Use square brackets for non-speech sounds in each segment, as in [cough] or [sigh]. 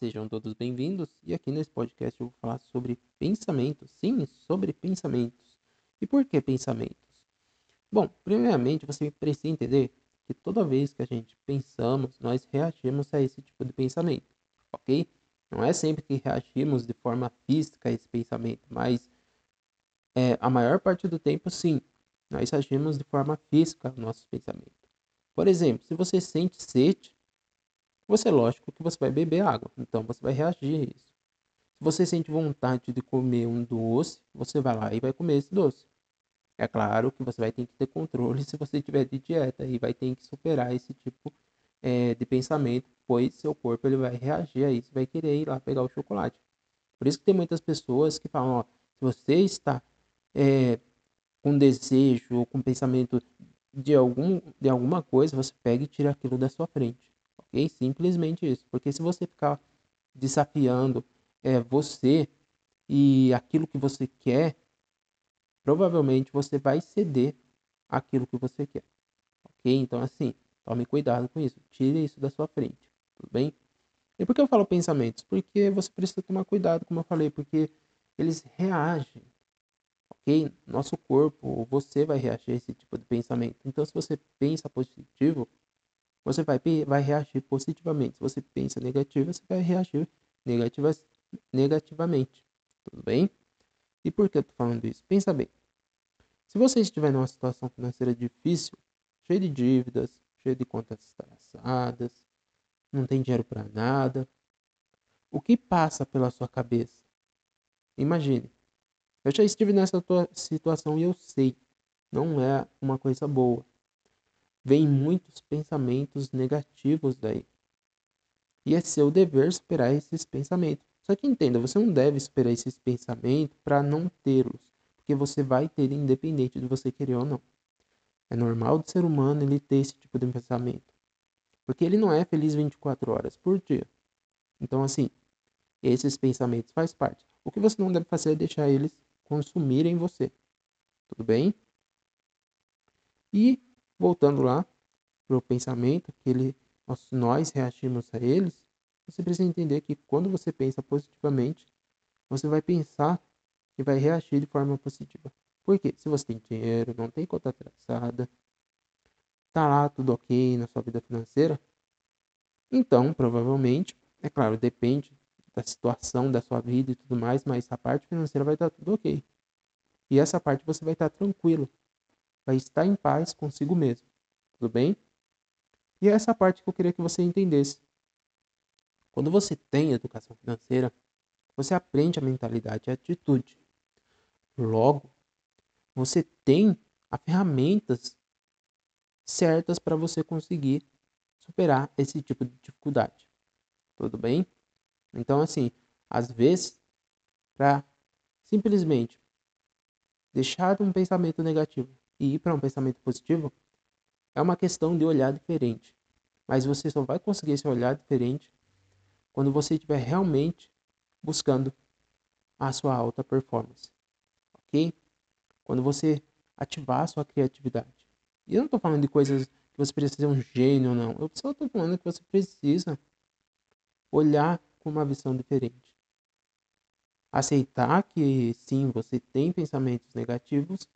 sejam todos bem-vindos. E aqui nesse podcast eu vou falar sobre pensamentos. Sim, sobre pensamentos. E por que pensamentos? Bom, primeiramente você precisa entender que toda vez que a gente pensamos, nós reagimos a esse tipo de pensamento, ok? Não é sempre que reagimos de forma física a esse pensamento, mas é, a maior parte do tempo, sim, nós agimos de forma física ao nosso pensamento. Por exemplo, se você sente sede, você, lógico, que você vai beber água, então você vai reagir a isso. Se você sente vontade de comer um doce, você vai lá e vai comer esse doce. É claro que você vai ter que ter controle [laughs] se você tiver de dieta e vai ter que superar esse tipo é, de pensamento, pois seu corpo ele vai reagir a isso, vai querer ir lá pegar o chocolate. Por isso que tem muitas pessoas que falam, ó, se você está é, com desejo ou com pensamento de, algum, de alguma coisa, você pega e tira aquilo da sua frente ok? Simplesmente isso. Porque se você ficar desafiando é, você e aquilo que você quer, provavelmente você vai ceder aquilo que você quer. Ok? Então, assim, tome cuidado com isso. Tire isso da sua frente. Tudo bem? E por que eu falo pensamentos? Porque você precisa tomar cuidado, como eu falei, porque eles reagem. Ok? Nosso corpo, você vai reagir a esse tipo de pensamento. Então, se você pensa positivo, você vai, vai reagir positivamente. Se você pensa negativo, você vai reagir negativa, negativamente. Tudo bem? E por que eu estou falando isso? Pensa bem. Se você estiver numa situação financeira difícil, cheia de dívidas, cheia de contas traçadas, não tem dinheiro para nada, o que passa pela sua cabeça? Imagine. Eu já estive nessa situação e eu sei, não é uma coisa boa vem muitos pensamentos negativos daí. E é seu dever superar esses pensamentos. Só que entenda, você não deve esperar esses pensamentos para não tê-los, porque você vai ter independente de você querer ou não. É normal do ser humano ele ter esse tipo de pensamento, porque ele não é feliz 24 horas por dia. Então assim, esses pensamentos faz parte. O que você não deve fazer é deixar eles consumirem você. Tudo bem? E Voltando lá para o pensamento, que ele, nós, nós reagimos a eles, você precisa entender que quando você pensa positivamente, você vai pensar que vai reagir de forma positiva. Por quê? Se você tem dinheiro, não tem conta atrasada, tá lá tudo ok na sua vida financeira, então provavelmente, é claro, depende da situação da sua vida e tudo mais, mas a parte financeira vai estar tudo ok. E essa parte você vai estar tranquilo vai estar em paz consigo mesmo. Tudo bem? E é essa parte que eu queria que você entendesse. Quando você tem educação financeira, você aprende a mentalidade e a atitude. Logo, você tem as ferramentas certas para você conseguir superar esse tipo de dificuldade. Tudo bem? Então, assim, às vezes, para simplesmente deixar um pensamento negativo e ir para um pensamento positivo é uma questão de olhar diferente. Mas você só vai conseguir esse olhar diferente quando você estiver realmente buscando a sua alta performance. Ok? Quando você ativar a sua criatividade. E eu não estou falando de coisas que você precisa ser um gênio, não. Eu só estou falando que você precisa olhar com uma visão diferente. Aceitar que sim, você tem pensamentos negativos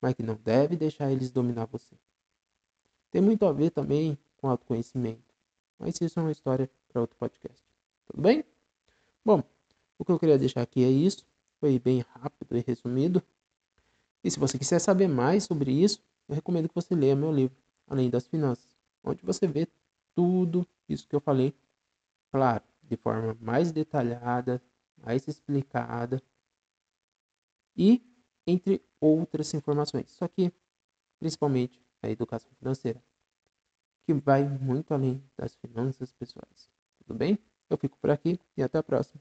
mas que não deve deixar eles dominar você. Tem muito a ver também com autoconhecimento, mas isso é uma história para outro podcast. Tudo bem? Bom, o que eu queria deixar aqui é isso. Foi bem rápido e resumido. E se você quiser saber mais sobre isso, eu recomendo que você leia meu livro, Além das Finanças, onde você vê tudo isso que eu falei, claro, de forma mais detalhada, mais explicada e entre outras informações. Só que, principalmente, a educação financeira, que vai muito além das finanças pessoais. Tudo bem? Eu fico por aqui e até a próxima.